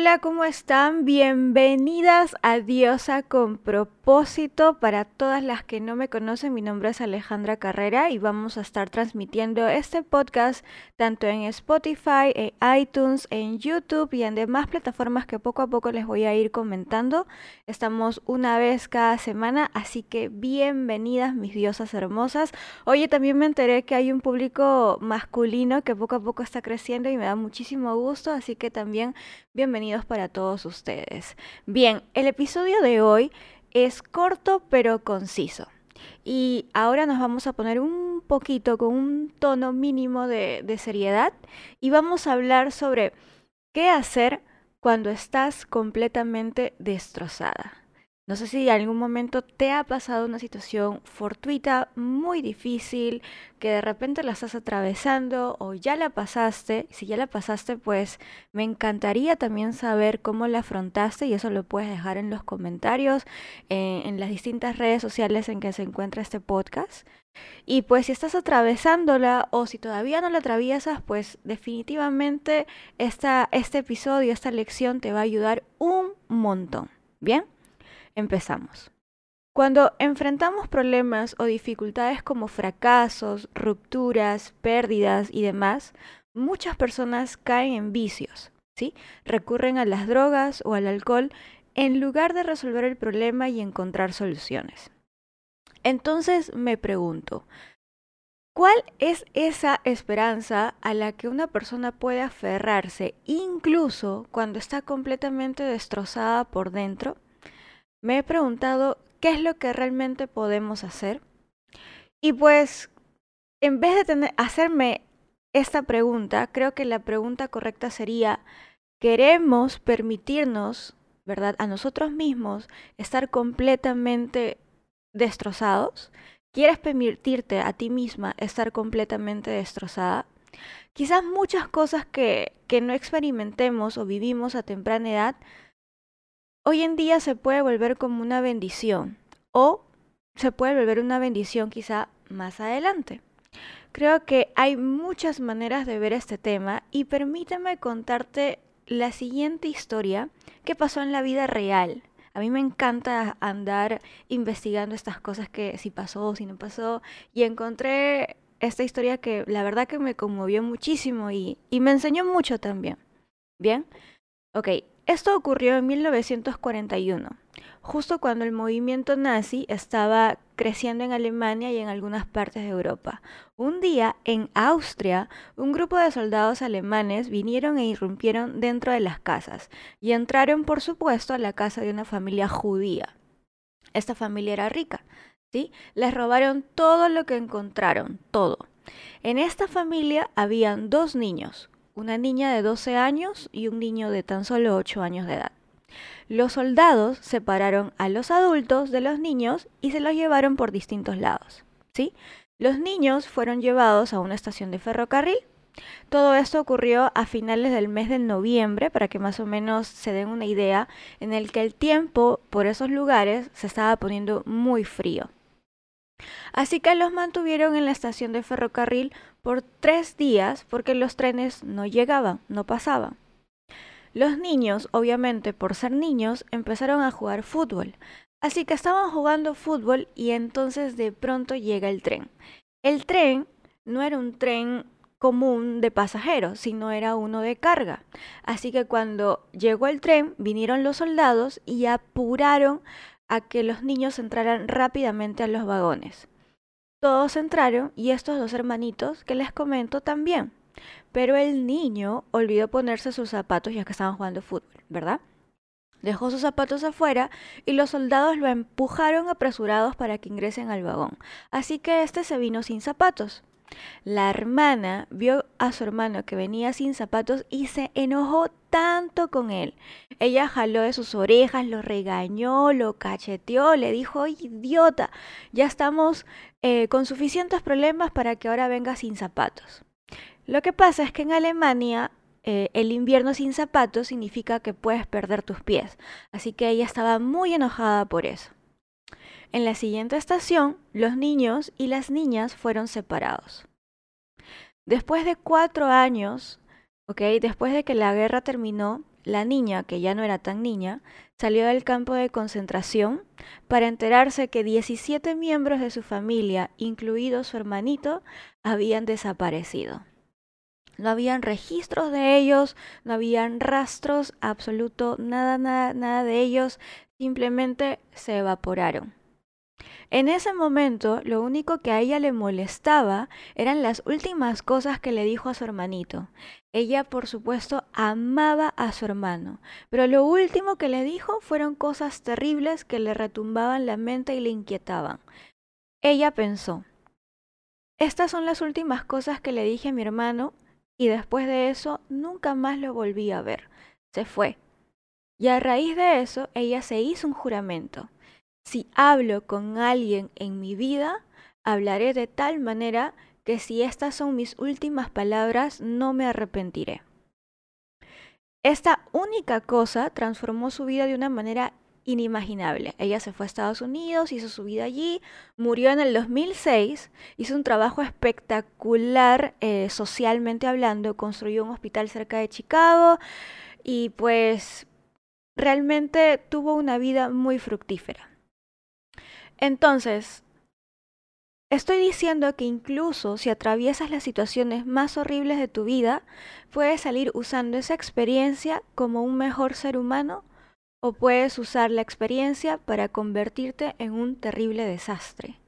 Hola, ¿cómo están? Bienvenidas a Diosa con propósito. Para todas las que no me conocen, mi nombre es Alejandra Carrera y vamos a estar transmitiendo este podcast tanto en Spotify, en iTunes, en YouTube y en demás plataformas que poco a poco les voy a ir comentando. Estamos una vez cada semana, así que bienvenidas mis diosas hermosas. Oye, también me enteré que hay un público masculino que poco a poco está creciendo y me da muchísimo gusto, así que también para todos ustedes. Bien, el episodio de hoy es corto pero conciso. Y ahora nos vamos a poner un poquito con un tono mínimo de, de seriedad y vamos a hablar sobre qué hacer cuando estás completamente destrozada. No sé si en algún momento te ha pasado una situación fortuita, muy difícil, que de repente la estás atravesando o ya la pasaste. Si ya la pasaste, pues me encantaría también saber cómo la afrontaste y eso lo puedes dejar en los comentarios, eh, en las distintas redes sociales en que se encuentra este podcast. Y pues si estás atravesándola o si todavía no la atraviesas, pues definitivamente esta, este episodio, esta lección te va a ayudar un montón. ¿Bien? Empezamos. Cuando enfrentamos problemas o dificultades como fracasos, rupturas, pérdidas y demás, muchas personas caen en vicios, ¿sí? Recurren a las drogas o al alcohol en lugar de resolver el problema y encontrar soluciones. Entonces me pregunto, ¿cuál es esa esperanza a la que una persona puede aferrarse incluso cuando está completamente destrozada por dentro? Me he preguntado qué es lo que realmente podemos hacer. Y pues, en vez de hacerme esta pregunta, creo que la pregunta correcta sería, ¿queremos permitirnos, verdad, a nosotros mismos estar completamente destrozados? ¿Quieres permitirte a ti misma estar completamente destrozada? Quizás muchas cosas que, que no experimentemos o vivimos a temprana edad hoy en día se puede volver como una bendición o se puede volver una bendición quizá más adelante. Creo que hay muchas maneras de ver este tema y permíteme contarte la siguiente historia que pasó en la vida real. A mí me encanta andar investigando estas cosas que si pasó, si no pasó, y encontré esta historia que la verdad que me conmovió muchísimo y, y me enseñó mucho también. Bien, ok, esto ocurrió en 1941, justo cuando el movimiento nazi estaba creciendo en Alemania y en algunas partes de Europa. Un día, en Austria, un grupo de soldados alemanes vinieron e irrumpieron dentro de las casas y entraron, por supuesto, a la casa de una familia judía. Esta familia era rica, ¿sí? Les robaron todo lo que encontraron, todo. En esta familia habían dos niños, una niña de 12 años y un niño de tan solo 8 años de edad. Los soldados separaron a los adultos de los niños y se los llevaron por distintos lados. ¿sí? Los niños fueron llevados a una estación de ferrocarril. Todo esto ocurrió a finales del mes de noviembre, para que más o menos se den una idea, en el que el tiempo por esos lugares se estaba poniendo muy frío. Así que los mantuvieron en la estación de ferrocarril por tres días porque los trenes no llegaban, no pasaban. Los niños, obviamente por ser niños, empezaron a jugar fútbol. Así que estaban jugando fútbol y entonces de pronto llega el tren. El tren no era un tren común de pasajeros, sino era uno de carga. Así que cuando llegó el tren, vinieron los soldados y apuraron a que los niños entraran rápidamente a los vagones. Todos entraron y estos dos hermanitos que les comento también. Pero el niño olvidó ponerse sus zapatos ya que estaban jugando fútbol, ¿verdad? Dejó sus zapatos afuera y los soldados lo empujaron apresurados para que ingresen al vagón. Así que este se vino sin zapatos. La hermana vio a su hermano que venía sin zapatos y se enojó tanto con él. Ella jaló de sus orejas, lo regañó, lo cacheteó, le dijo, idiota, ya estamos eh, con suficientes problemas para que ahora venga sin zapatos. Lo que pasa es que en Alemania eh, el invierno sin zapatos significa que puedes perder tus pies, así que ella estaba muy enojada por eso. En la siguiente estación, los niños y las niñas fueron separados. Después de cuatro años, ¿ok? Después de que la guerra terminó, la niña, que ya no era tan niña, salió del campo de concentración para enterarse que 17 miembros de su familia, incluido su hermanito, habían desaparecido. No habían registros de ellos, no habían rastros, absoluto, nada, nada, nada de ellos, simplemente se evaporaron. En ese momento, lo único que a ella le molestaba eran las últimas cosas que le dijo a su hermanito. Ella, por supuesto, amaba a su hermano, pero lo último que le dijo fueron cosas terribles que le retumbaban la mente y le inquietaban. Ella pensó, estas son las últimas cosas que le dije a mi hermano y después de eso nunca más lo volví a ver. Se fue. Y a raíz de eso, ella se hizo un juramento si hablo con alguien en mi vida, hablaré de tal manera que si estas son mis últimas palabras, no me arrepentiré. Esta única cosa transformó su vida de una manera inimaginable. Ella se fue a Estados Unidos, hizo su vida allí, murió en el 2006, hizo un trabajo espectacular eh, socialmente hablando, construyó un hospital cerca de Chicago y pues realmente tuvo una vida muy fructífera. Entonces, estoy diciendo que incluso si atraviesas las situaciones más horribles de tu vida, puedes salir usando esa experiencia como un mejor ser humano o puedes usar la experiencia para convertirte en un terrible desastre.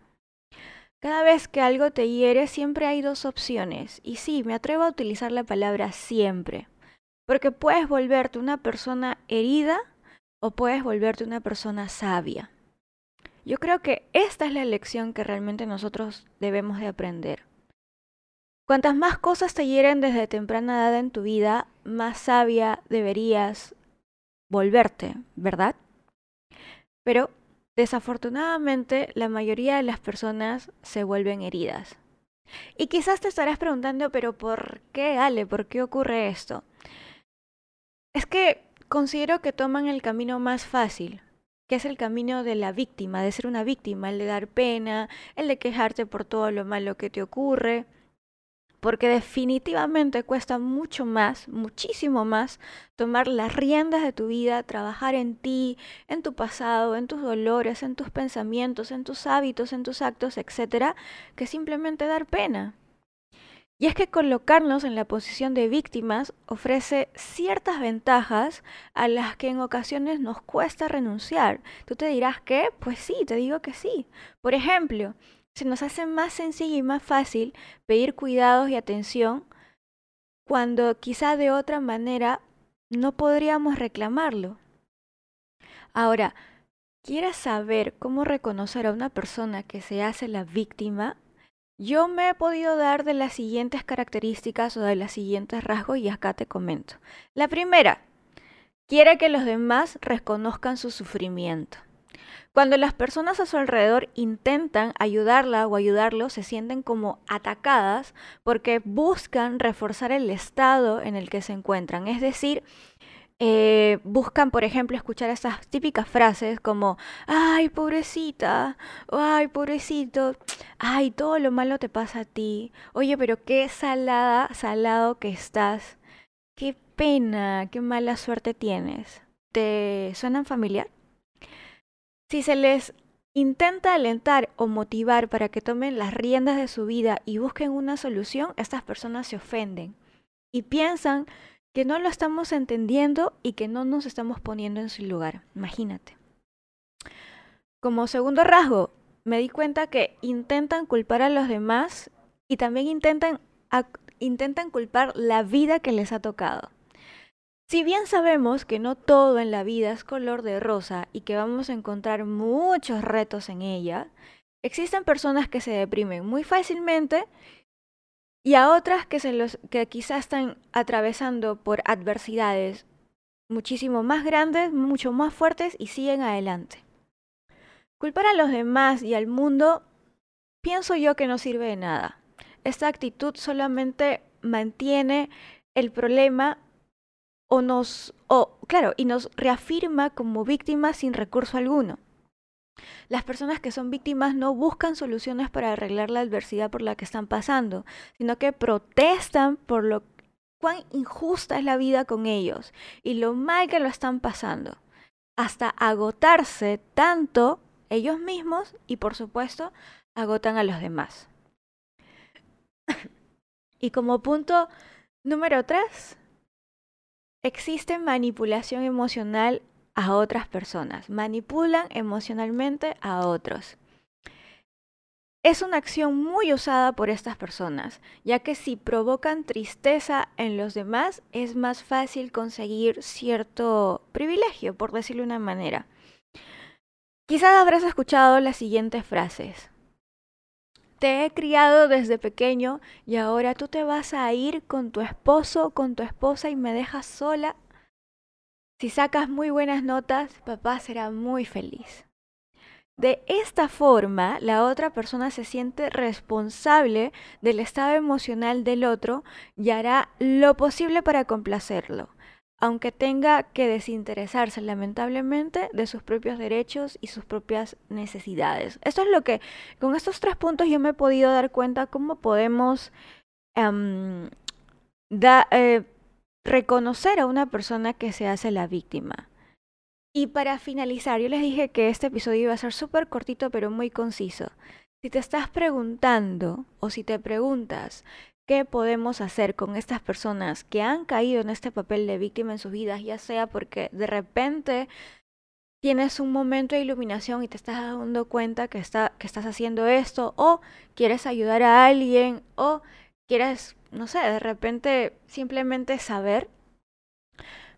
Cada vez que algo te hiere siempre hay dos opciones, y sí, me atrevo a utilizar la palabra siempre, porque puedes volverte una persona herida o puedes volverte una persona sabia. Yo creo que esta es la lección que realmente nosotros debemos de aprender. Cuantas más cosas te hieren desde temprana edad en tu vida, más sabia deberías volverte, ¿verdad? Pero desafortunadamente la mayoría de las personas se vuelven heridas. Y quizás te estarás preguntando, pero ¿por qué, Ale? ¿Por qué ocurre esto? Es que considero que toman el camino más fácil, que es el camino de la víctima, de ser una víctima, el de dar pena, el de quejarte por todo lo malo que te ocurre, porque definitivamente cuesta mucho más, muchísimo más, tomar las riendas de tu vida, trabajar en ti, en tu pasado, en tus dolores, en tus pensamientos, en tus hábitos, en tus actos, etcétera, que simplemente dar pena. Y es que colocarnos en la posición de víctimas ofrece ciertas ventajas a las que en ocasiones nos cuesta renunciar. Tú te dirás que, pues sí, te digo que sí. Por ejemplo, se nos hace más sencillo y más fácil pedir cuidados y atención cuando quizá de otra manera no podríamos reclamarlo. Ahora, ¿quieres saber cómo reconocer a una persona que se hace la víctima? Yo me he podido dar de las siguientes características o de los siguientes rasgos y acá te comento. La primera, quiere que los demás reconozcan su sufrimiento. Cuando las personas a su alrededor intentan ayudarla o ayudarlo, se sienten como atacadas porque buscan reforzar el estado en el que se encuentran. Es decir, eh, buscan, por ejemplo, escuchar esas típicas frases como, ay, pobrecita, ay, pobrecito, ay, todo lo malo te pasa a ti, oye, pero qué salada, salado que estás, qué pena, qué mala suerte tienes. ¿Te suenan familiar? Si se les intenta alentar o motivar para que tomen las riendas de su vida y busquen una solución, estas personas se ofenden y piensan que no lo estamos entendiendo y que no nos estamos poniendo en su lugar. Imagínate. Como segundo rasgo, me di cuenta que intentan culpar a los demás y también intentan, intentan culpar la vida que les ha tocado. Si bien sabemos que no todo en la vida es color de rosa y que vamos a encontrar muchos retos en ella, existen personas que se deprimen muy fácilmente y a otras que, se los, que quizás están atravesando por adversidades muchísimo más grandes, mucho más fuertes y siguen adelante. Culpar a los demás y al mundo pienso yo que no sirve de nada. Esta actitud solamente mantiene el problema o nos, o claro, y nos reafirma como víctimas sin recurso alguno. Las personas que son víctimas no buscan soluciones para arreglar la adversidad por la que están pasando, sino que protestan por lo cuán injusta es la vida con ellos y lo mal que lo están pasando, hasta agotarse tanto ellos mismos y por supuesto agotan a los demás. y como punto número tres, existe manipulación emocional a otras personas, manipulan emocionalmente a otros. Es una acción muy usada por estas personas, ya que si provocan tristeza en los demás, es más fácil conseguir cierto privilegio, por decirlo de una manera. Quizás habrás escuchado las siguientes frases. Te he criado desde pequeño y ahora tú te vas a ir con tu esposo, con tu esposa y me dejas sola. Si sacas muy buenas notas, papá será muy feliz. De esta forma, la otra persona se siente responsable del estado emocional del otro y hará lo posible para complacerlo, aunque tenga que desinteresarse lamentablemente de sus propios derechos y sus propias necesidades. Esto es lo que, con estos tres puntos yo me he podido dar cuenta cómo podemos em, eh, reconocer a una persona que se hace la víctima. Y para finalizar, yo les dije que este episodio iba a ser súper cortito pero muy conciso. Si te estás preguntando o si te preguntas qué podemos hacer con estas personas que han caído en este papel de víctima en sus vidas, ya sea porque de repente tienes un momento de iluminación y te estás dando cuenta que, está, que estás haciendo esto, o quieres ayudar a alguien, o quieres, no sé, de repente simplemente saber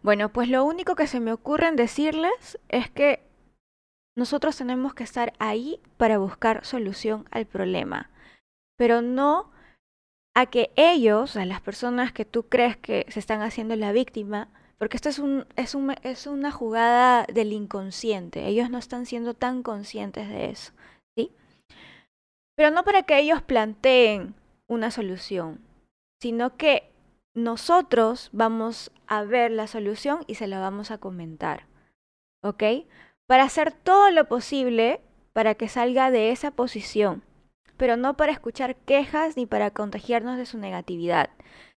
bueno, pues lo único que se me ocurre en decirles es que nosotros tenemos que estar ahí para buscar solución al problema, pero no a que ellos, a las personas que tú crees que se están haciendo la víctima, porque esto es, es una jugada del inconsciente, ellos no están siendo tan conscientes de eso, ¿sí? Pero no para que ellos planteen una solución, sino que nosotros vamos a ver la solución y se la vamos a comentar. ¿Ok? Para hacer todo lo posible para que salga de esa posición, pero no para escuchar quejas ni para contagiarnos de su negatividad.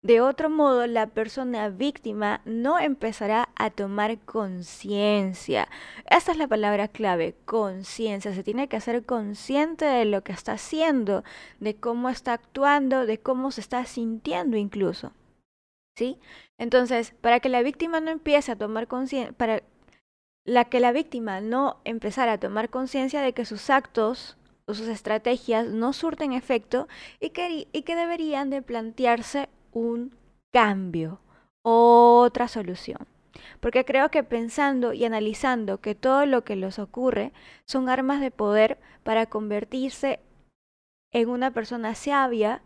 De otro modo, la persona víctima no empezará a tomar conciencia. Esa es la palabra clave, conciencia. Se tiene que hacer consciente de lo que está haciendo, de cómo está actuando, de cómo se está sintiendo incluso. ¿sí? Entonces, para que la víctima no empiece a tomar conciencia, para la que la víctima no empezara a tomar conciencia de que sus actos o sus estrategias no surten efecto y que, y que deberían de plantearse un cambio, otra solución. Porque creo que pensando y analizando que todo lo que les ocurre son armas de poder para convertirse en una persona sabia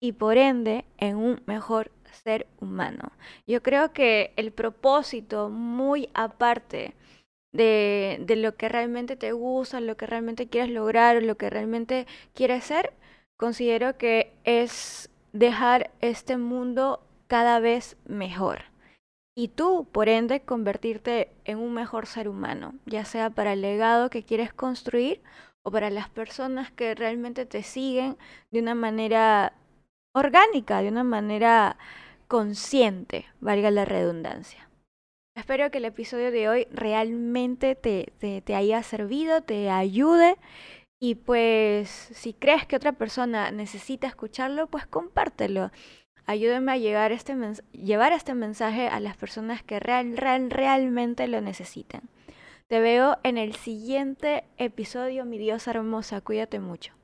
y por ende en un mejor ser humano. Yo creo que el propósito muy aparte de, de lo que realmente te gusta, lo que realmente quieres lograr, lo que realmente quieres ser, considero que es dejar este mundo cada vez mejor. Y tú, por ende, convertirte en un mejor ser humano, ya sea para el legado que quieres construir o para las personas que realmente te siguen de una manera orgánica, de una manera consciente, valga la redundancia. Espero que el episodio de hoy realmente te, te, haya servido, te ayude y pues si crees que otra persona necesita escucharlo, pues compártelo. Ayúdame a llegar este llevar este mensaje a las personas que real, real, realmente lo necesitan. Te veo en el siguiente episodio, mi diosa hermosa. Cuídate mucho.